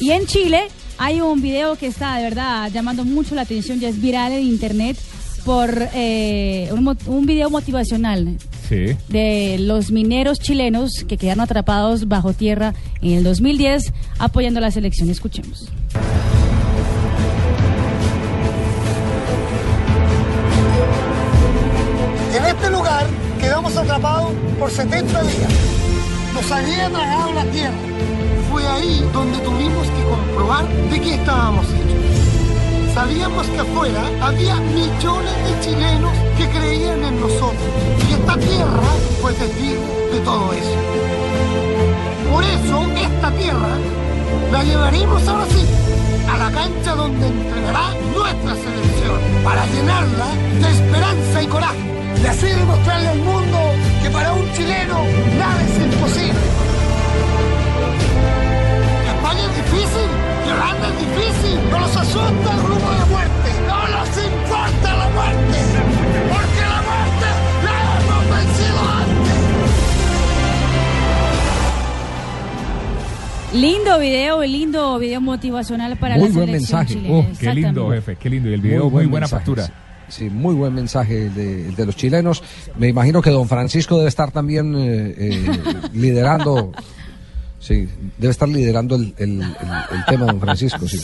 Y en Chile hay un video que está de verdad llamando mucho la atención, ya es viral en internet por eh, un, un video motivacional Sí. de los mineros chilenos que quedaron atrapados bajo tierra en el 2010 apoyando la selección. Escuchemos. En este lugar quedamos atrapados por 70 días. Nos había tragado la tierra. Fue ahí donde tuvimos de qué estábamos hechos. Sabíamos que afuera había millones de chilenos que creían en nosotros. Y esta tierra fue testigo de todo eso. Por eso esta tierra la llevaremos ahora sí a la cancha donde entrenará nuestra selección para llenarla de esperanza y coraje. Y así demostrarle al mundo asusta el rumbo de la muerte, no nos importa la muerte, porque la muerte la hemos vencido antes. Lindo video, lindo video motivacional para Muy la buen selección mensaje. chilena. Oh, qué lindo, jefe, qué lindo. Y el video, muy, buen buena mensaje, factura. Sí, sí, muy buen mensaje de, de los chilenos. Me imagino que don Francisco debe estar también eh, eh, liderando. Sí, debe estar liderando el, el- el- el tema, don Francisco. Sí.